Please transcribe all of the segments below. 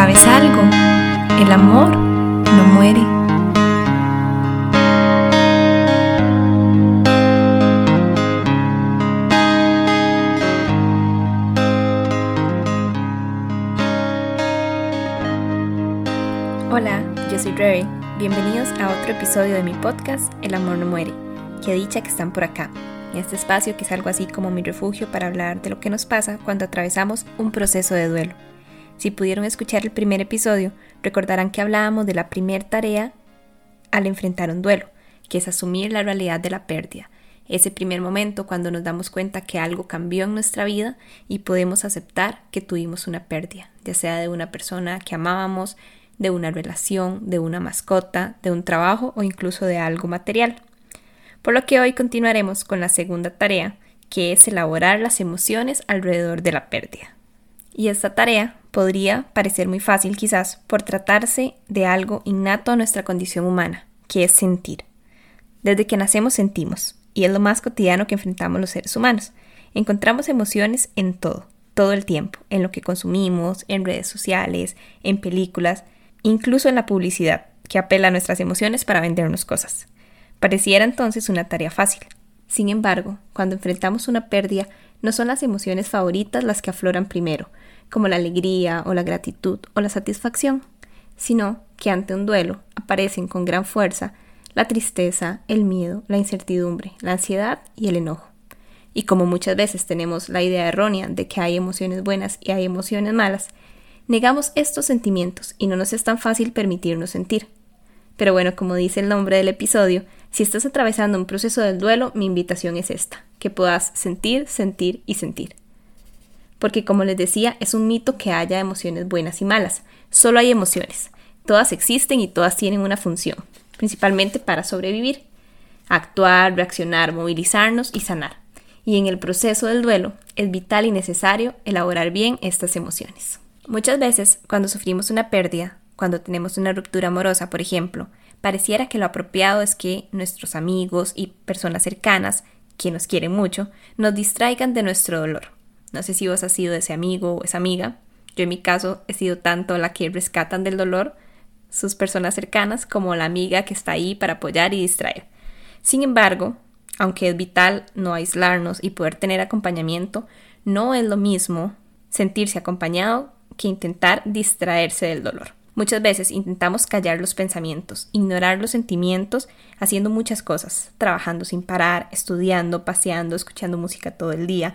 ¿Sabes algo? El amor no muere. Hola, yo soy Rary. Bienvenidos a otro episodio de mi podcast El amor no muere. Qué dicha que están por acá, en este espacio que es algo así como mi refugio para hablar de lo que nos pasa cuando atravesamos un proceso de duelo. Si pudieron escuchar el primer episodio, recordarán que hablábamos de la primera tarea al enfrentar un duelo, que es asumir la realidad de la pérdida. Ese primer momento cuando nos damos cuenta que algo cambió en nuestra vida y podemos aceptar que tuvimos una pérdida, ya sea de una persona que amábamos, de una relación, de una mascota, de un trabajo o incluso de algo material. Por lo que hoy continuaremos con la segunda tarea, que es elaborar las emociones alrededor de la pérdida. Y esta tarea podría parecer muy fácil quizás por tratarse de algo innato a nuestra condición humana, que es sentir. Desde que nacemos sentimos, y es lo más cotidiano que enfrentamos los seres humanos. Encontramos emociones en todo, todo el tiempo, en lo que consumimos, en redes sociales, en películas, incluso en la publicidad, que apela a nuestras emociones para vendernos cosas. Pareciera entonces una tarea fácil. Sin embargo, cuando enfrentamos una pérdida, no son las emociones favoritas las que afloran primero, como la alegría o la gratitud o la satisfacción, sino que ante un duelo aparecen con gran fuerza la tristeza, el miedo, la incertidumbre, la ansiedad y el enojo. Y como muchas veces tenemos la idea errónea de que hay emociones buenas y hay emociones malas, negamos estos sentimientos y no nos es tan fácil permitirnos sentir. Pero bueno, como dice el nombre del episodio, si estás atravesando un proceso del duelo, mi invitación es esta, que puedas sentir, sentir y sentir porque como les decía, es un mito que haya emociones buenas y malas. Solo hay emociones. Todas existen y todas tienen una función, principalmente para sobrevivir, actuar, reaccionar, movilizarnos y sanar. Y en el proceso del duelo es vital y necesario elaborar bien estas emociones. Muchas veces, cuando sufrimos una pérdida, cuando tenemos una ruptura amorosa, por ejemplo, pareciera que lo apropiado es que nuestros amigos y personas cercanas, que nos quieren mucho, nos distraigan de nuestro dolor no sé si vos has sido ese amigo o esa amiga. Yo en mi caso he sido tanto la que rescatan del dolor sus personas cercanas como la amiga que está ahí para apoyar y distraer. Sin embargo, aunque es vital no aislarnos y poder tener acompañamiento, no es lo mismo sentirse acompañado que intentar distraerse del dolor. Muchas veces intentamos callar los pensamientos, ignorar los sentimientos, haciendo muchas cosas, trabajando sin parar, estudiando, paseando, escuchando música todo el día,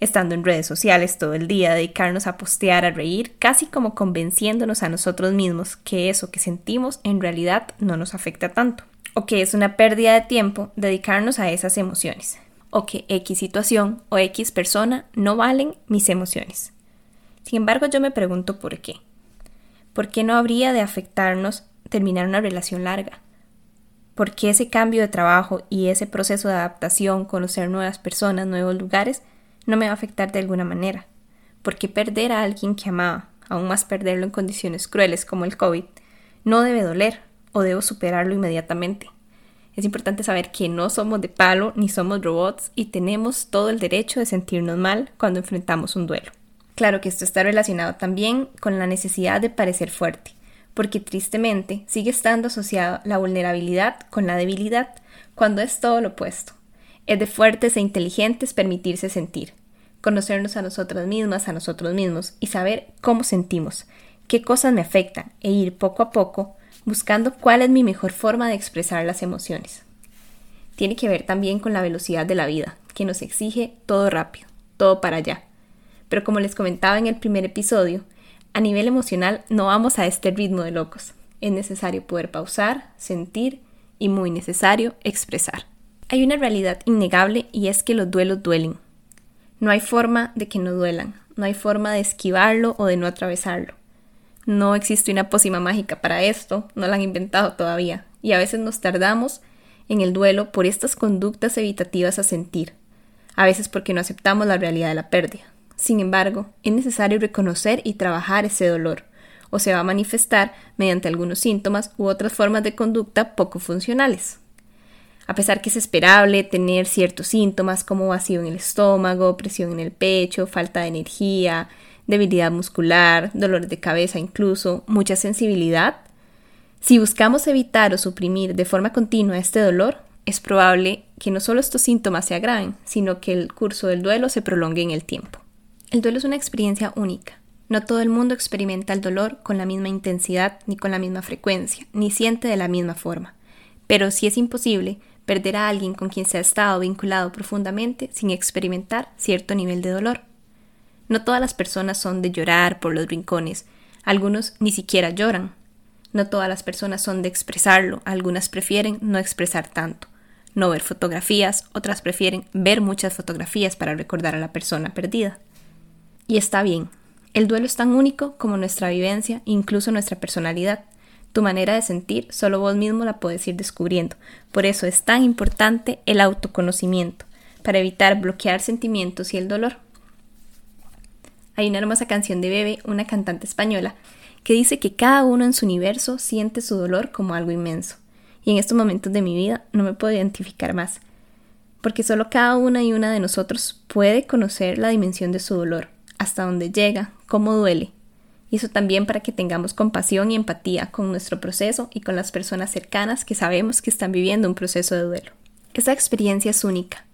estando en redes sociales todo el día, dedicarnos a postear, a reír, casi como convenciéndonos a nosotros mismos que eso que sentimos en realidad no nos afecta tanto, o que es una pérdida de tiempo dedicarnos a esas emociones, o que X situación o X persona no valen mis emociones. Sin embargo, yo me pregunto por qué. ¿Por qué no habría de afectarnos terminar una relación larga? ¿Por qué ese cambio de trabajo y ese proceso de adaptación, conocer nuevas personas, nuevos lugares, no me va a afectar de alguna manera. Porque perder a alguien que amaba, aún más perderlo en condiciones crueles como el COVID, no debe doler o debo superarlo inmediatamente. Es importante saber que no somos de palo ni somos robots y tenemos todo el derecho de sentirnos mal cuando enfrentamos un duelo. Claro que esto está relacionado también con la necesidad de parecer fuerte, porque tristemente sigue estando asociado la vulnerabilidad con la debilidad, cuando es todo lo opuesto. Es de fuertes e inteligentes permitirse sentir, conocernos a nosotras mismas, a nosotros mismos y saber cómo sentimos, qué cosas me afectan e ir poco a poco buscando cuál es mi mejor forma de expresar las emociones. Tiene que ver también con la velocidad de la vida, que nos exige todo rápido, todo para allá. Pero como les comentaba en el primer episodio, a nivel emocional no vamos a este ritmo de locos. Es necesario poder pausar, sentir y muy necesario expresar. Hay una realidad innegable y es que los duelos duelen. No hay forma de que no duelan, no hay forma de esquivarlo o de no atravesarlo. No existe una pócima mágica para esto, no la han inventado todavía, y a veces nos tardamos en el duelo por estas conductas evitativas a sentir, a veces porque no aceptamos la realidad de la pérdida. Sin embargo, es necesario reconocer y trabajar ese dolor, o se va a manifestar mediante algunos síntomas u otras formas de conducta poco funcionales. A pesar que es esperable tener ciertos síntomas como vacío en el estómago, presión en el pecho, falta de energía, debilidad muscular, dolores de cabeza incluso, mucha sensibilidad. Si buscamos evitar o suprimir de forma continua este dolor, es probable que no solo estos síntomas se agraven, sino que el curso del duelo se prolongue en el tiempo. El duelo es una experiencia única. No todo el mundo experimenta el dolor con la misma intensidad, ni con la misma frecuencia, ni siente de la misma forma. Pero si es imposible perder a alguien con quien se ha estado vinculado profundamente sin experimentar cierto nivel de dolor. No todas las personas son de llorar por los rincones, algunos ni siquiera lloran. No todas las personas son de expresarlo, algunas prefieren no expresar tanto, no ver fotografías, otras prefieren ver muchas fotografías para recordar a la persona perdida. Y está bien, el duelo es tan único como nuestra vivencia, incluso nuestra personalidad. Tu manera de sentir solo vos mismo la puedes ir descubriendo. Por eso es tan importante el autoconocimiento, para evitar bloquear sentimientos y el dolor. Hay una hermosa canción de Bebe, una cantante española, que dice que cada uno en su universo siente su dolor como algo inmenso. Y en estos momentos de mi vida no me puedo identificar más, porque solo cada una y una de nosotros puede conocer la dimensión de su dolor, hasta dónde llega, cómo duele. Y eso también para que tengamos compasión y empatía con nuestro proceso y con las personas cercanas que sabemos que están viviendo un proceso de duelo. Esa experiencia es única.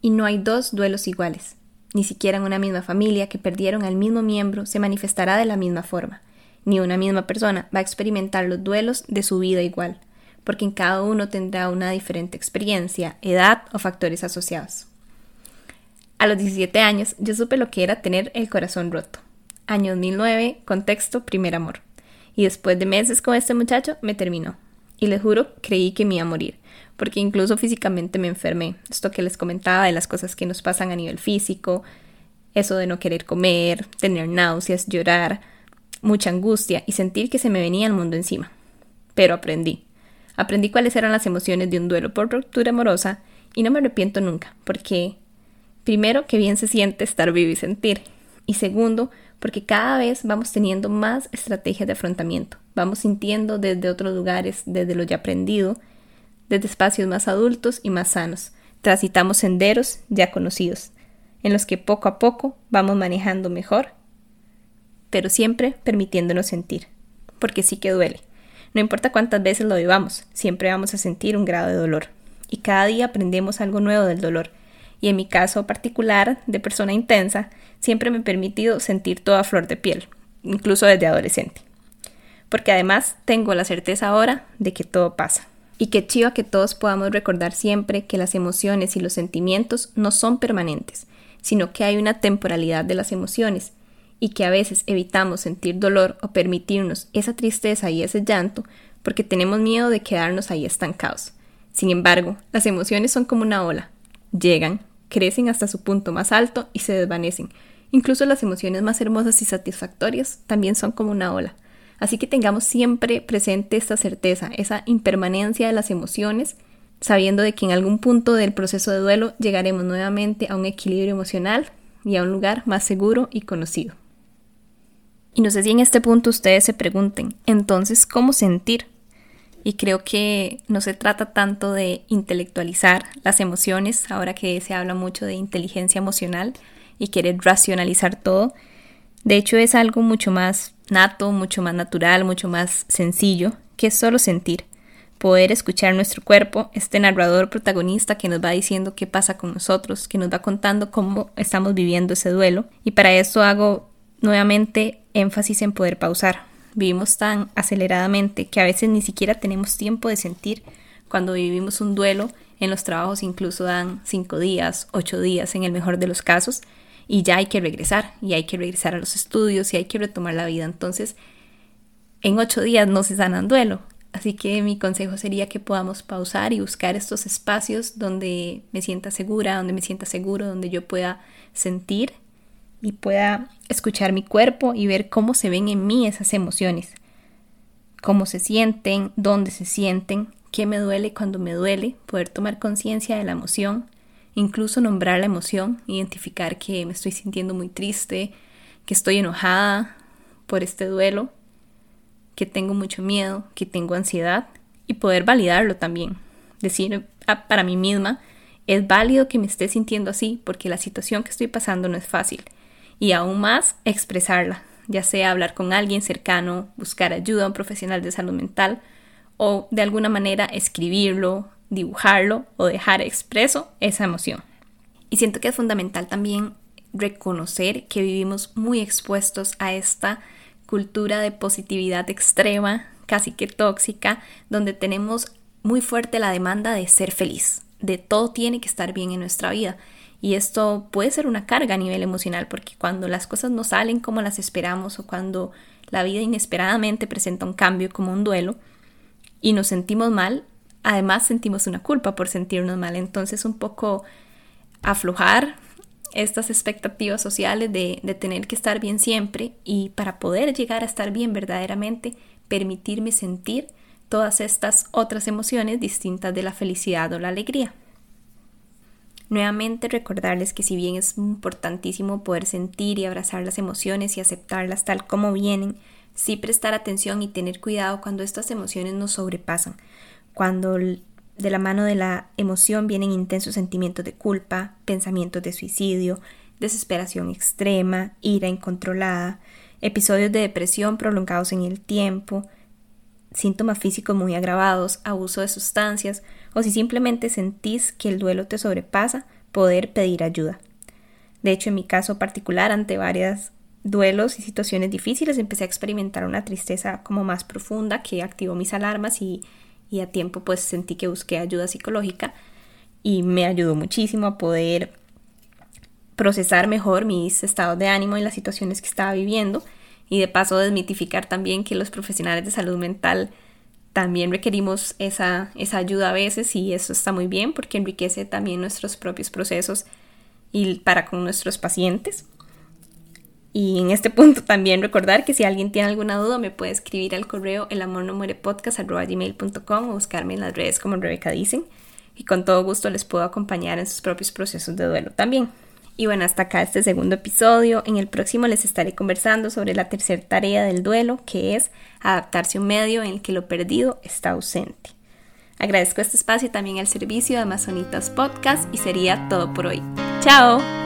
Y no hay dos duelos iguales ni siquiera en una misma familia que perdieron al mismo miembro se manifestará de la misma forma, ni una misma persona va a experimentar los duelos de su vida igual, porque en cada uno tendrá una diferente experiencia, edad o factores asociados. A los 17 años yo supe lo que era tener el corazón roto. Año 2009, contexto, primer amor. Y después de meses con este muchacho, me terminó. Y les juro, creí que me iba a morir porque incluso físicamente me enfermé. Esto que les comentaba de las cosas que nos pasan a nivel físico, eso de no querer comer, tener náuseas, llorar, mucha angustia y sentir que se me venía el mundo encima. Pero aprendí. Aprendí cuáles eran las emociones de un duelo por ruptura amorosa y no me arrepiento nunca, porque primero que bien se siente estar vivo y sentir, y segundo, porque cada vez vamos teniendo más estrategias de afrontamiento, vamos sintiendo desde otros lugares, desde lo ya aprendido, desde espacios más adultos y más sanos. Transitamos senderos ya conocidos, en los que poco a poco vamos manejando mejor, pero siempre permitiéndonos sentir, porque sí que duele. No importa cuántas veces lo vivamos, siempre vamos a sentir un grado de dolor. Y cada día aprendemos algo nuevo del dolor. Y en mi caso particular, de persona intensa, siempre me he permitido sentir toda flor de piel, incluso desde adolescente. Porque además tengo la certeza ahora de que todo pasa. Y que chiva que todos podamos recordar siempre que las emociones y los sentimientos no son permanentes, sino que hay una temporalidad de las emociones y que a veces evitamos sentir dolor o permitirnos esa tristeza y ese llanto porque tenemos miedo de quedarnos ahí estancados. Sin embargo, las emociones son como una ola. Llegan, crecen hasta su punto más alto y se desvanecen. Incluso las emociones más hermosas y satisfactorias también son como una ola. Así que tengamos siempre presente esta certeza, esa impermanencia de las emociones, sabiendo de que en algún punto del proceso de duelo llegaremos nuevamente a un equilibrio emocional y a un lugar más seguro y conocido. Y no sé si en este punto ustedes se pregunten, entonces, ¿cómo sentir? Y creo que no se trata tanto de intelectualizar las emociones, ahora que se habla mucho de inteligencia emocional y querer racionalizar todo. De hecho, es algo mucho más nato, mucho más natural, mucho más sencillo, que solo sentir, poder escuchar nuestro cuerpo, este narrador protagonista que nos va diciendo qué pasa con nosotros, que nos va contando cómo estamos viviendo ese duelo. Y para eso hago nuevamente énfasis en poder pausar. Vivimos tan aceleradamente que a veces ni siquiera tenemos tiempo de sentir. Cuando vivimos un duelo, en los trabajos incluso dan cinco días, ocho días en el mejor de los casos, y ya hay que regresar, y hay que regresar a los estudios, y hay que retomar la vida. Entonces, en ocho días no se sanan duelo. Así que mi consejo sería que podamos pausar y buscar estos espacios donde me sienta segura, donde me sienta seguro, donde yo pueda sentir y pueda escuchar mi cuerpo y ver cómo se ven en mí esas emociones, cómo se sienten, dónde se sienten, qué me duele cuando me duele, poder tomar conciencia de la emoción incluso nombrar la emoción, identificar que me estoy sintiendo muy triste, que estoy enojada por este duelo, que tengo mucho miedo, que tengo ansiedad y poder validarlo también. Decir para mí misma, es válido que me esté sintiendo así porque la situación que estoy pasando no es fácil y aún más expresarla, ya sea hablar con alguien cercano, buscar ayuda a un profesional de salud mental o de alguna manera escribirlo, dibujarlo o dejar expreso esa emoción. Y siento que es fundamental también reconocer que vivimos muy expuestos a esta cultura de positividad extrema, casi que tóxica, donde tenemos muy fuerte la demanda de ser feliz, de todo tiene que estar bien en nuestra vida. Y esto puede ser una carga a nivel emocional, porque cuando las cosas no salen como las esperamos o cuando la vida inesperadamente presenta un cambio como un duelo y nos sentimos mal, además sentimos una culpa por sentirnos mal. Entonces un poco aflojar estas expectativas sociales de, de tener que estar bien siempre y para poder llegar a estar bien verdaderamente, permitirme sentir todas estas otras emociones distintas de la felicidad o la alegría. Nuevamente recordarles que si bien es importantísimo poder sentir y abrazar las emociones y aceptarlas tal como vienen, sí prestar atención y tener cuidado cuando estas emociones nos sobrepasan, cuando de la mano de la emoción vienen intensos sentimientos de culpa, pensamientos de suicidio, desesperación extrema, ira incontrolada, episodios de depresión prolongados en el tiempo, síntomas físicos muy agravados, abuso de sustancias o si simplemente sentís que el duelo te sobrepasa, poder pedir ayuda. De hecho, en mi caso particular, ante varios duelos y situaciones difíciles, empecé a experimentar una tristeza como más profunda que activó mis alarmas y, y a tiempo pues sentí que busqué ayuda psicológica y me ayudó muchísimo a poder procesar mejor mis estados de ánimo y las situaciones que estaba viviendo y de paso desmitificar también que los profesionales de salud mental también requerimos esa, esa ayuda a veces y eso está muy bien porque enriquece también nuestros propios procesos y para con nuestros pacientes. Y en este punto también recordar que si alguien tiene alguna duda me puede escribir al correo el amor no muere o buscarme en las redes como Rebeca dicen y con todo gusto les puedo acompañar en sus propios procesos de duelo también. Y bueno, hasta acá este segundo episodio. En el próximo les estaré conversando sobre la tercera tarea del duelo, que es adaptarse a un medio en el que lo perdido está ausente. Agradezco este espacio también al servicio de Amazonitas Podcast y sería todo por hoy. ¡Chao!